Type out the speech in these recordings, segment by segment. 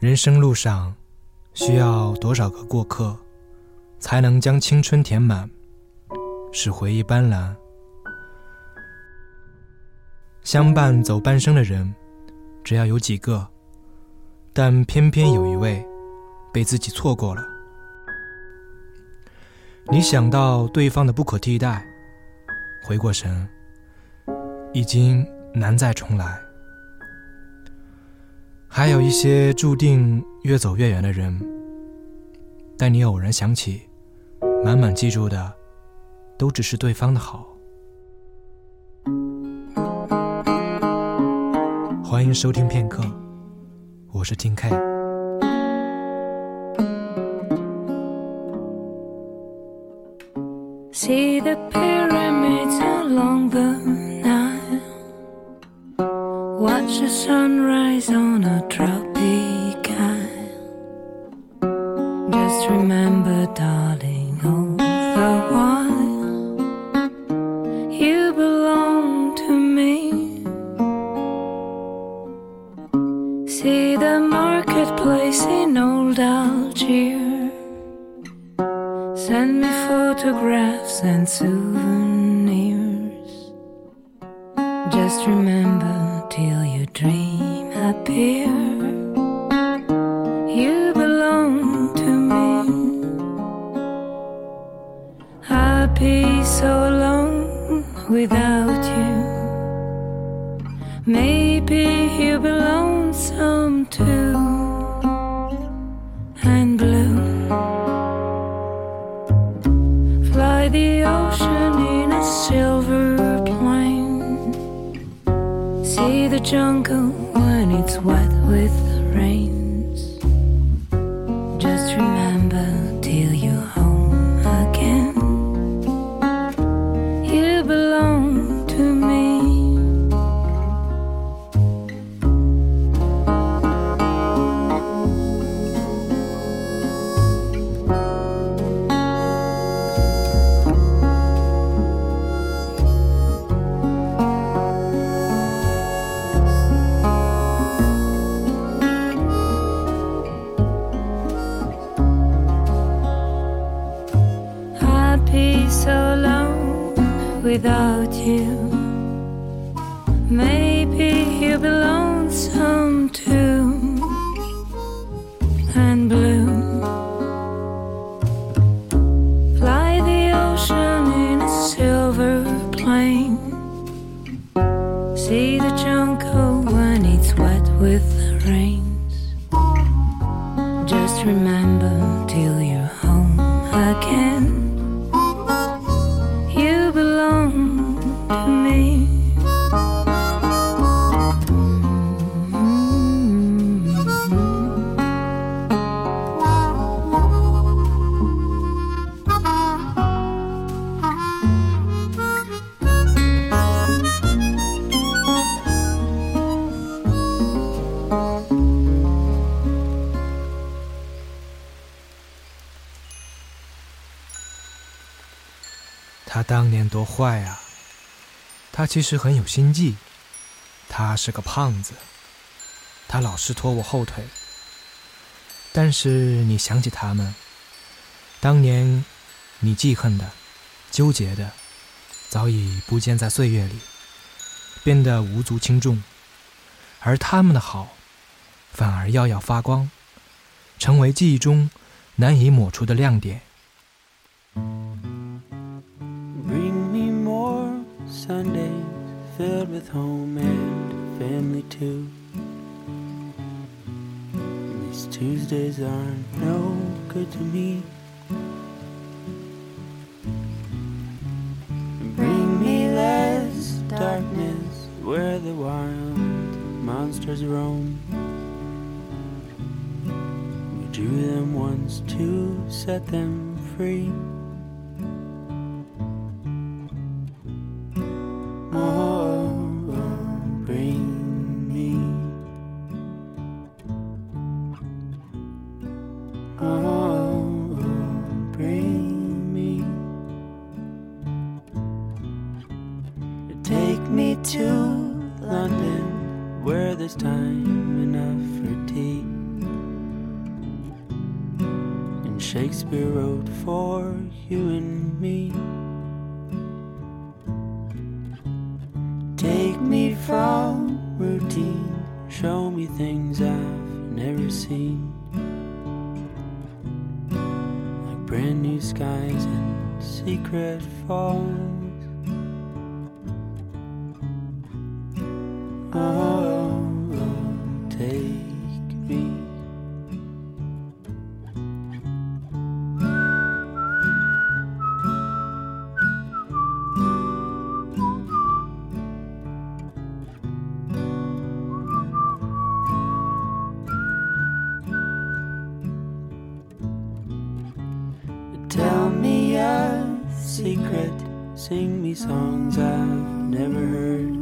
人生路上，需要多少个过客，才能将青春填满，使回忆斑斓？相伴走半生的人，只要有几个，但偏偏有一位，被自己错过了。你想到对方的不可替代，回过神，已经难再重来。还有一些注定越走越远的人，但你偶然想起，满满记住的，都只是对方的好。欢迎收听片刻，我是金 K。See the Watch the sunrise on a tropic island. Just remember, darling, all the while you belong to me. See the marketplace in old Algiers. Send me photographs and souvenirs. Just remember till your dream appear. You belong to me. I'd be so alone without you. Maybe you belong some too. See the jungle when it's wet with the rains. Just remember till you're home so alone without you. Maybe you belong some too. And blue. Fly the ocean in a silver plane. See the jungle when it's wet with the rains. Just remember 他当年多坏啊！他其实很有心计。他是个胖子，他老是拖我后腿。但是你想起他们，当年你记恨的、纠结的，早已不见在岁月里，变得无足轻重。而他们的好，反而耀耀发光，成为记忆中难以抹除的亮点。” Sundays filled with home and family too. These Tuesdays aren't no good to me. Bring me less darkness where the wild monsters roam. We drew them once to set them free. There's time enough for tea. And Shakespeare wrote for you and me. Take me from routine, show me things I've never seen. Like brand new skies and secret falls. Oh, songs I've never heard,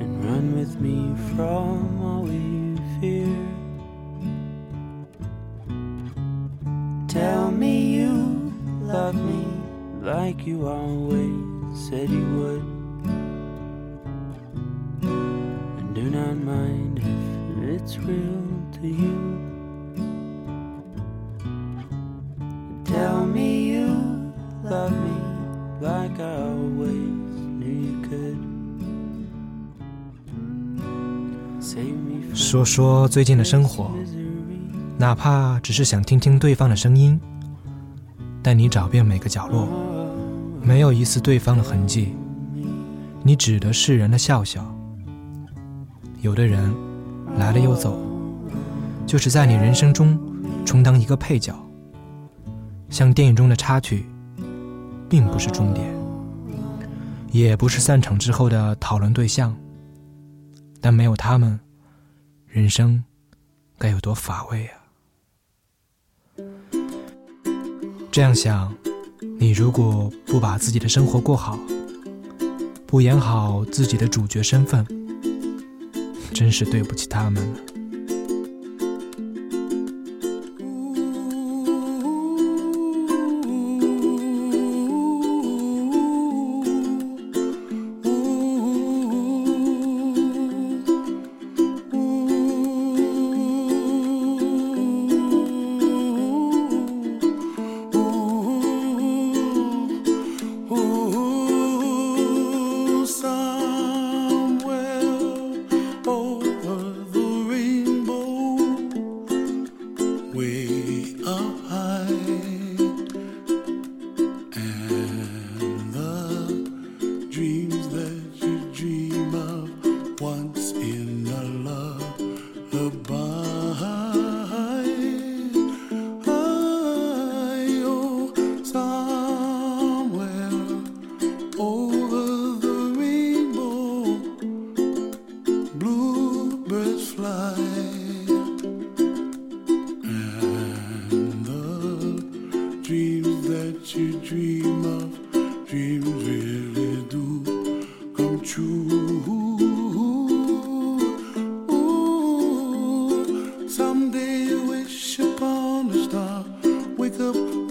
and run with me from all we fear. Tell me you love me like you always said you would, and do not mind if it's real to you. 说说最近的生活，哪怕只是想听听对方的声音，但你找遍每个角落，没有一丝对方的痕迹。你指得世人的笑笑。有的人来了又走，就是在你人生中充当一个配角，像电影中的插曲，并不是终点，也不是散场之后的讨论对象。但没有他们，人生该有多乏味啊！这样想，你如果不把自己的生活过好，不演好自己的主角身份，真是对不起他们。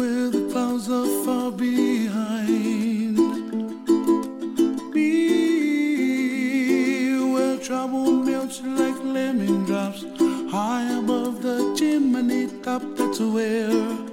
Where the clouds are far behind. Be where trouble melts like lemon drops high above the chimney top. That's where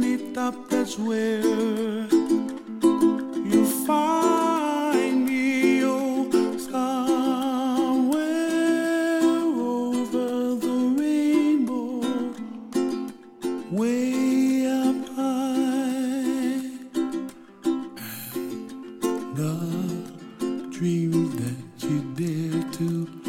chimney top. That's where you find me, oh, somewhere over the rainbow, way up high, and the dreams that you dare to.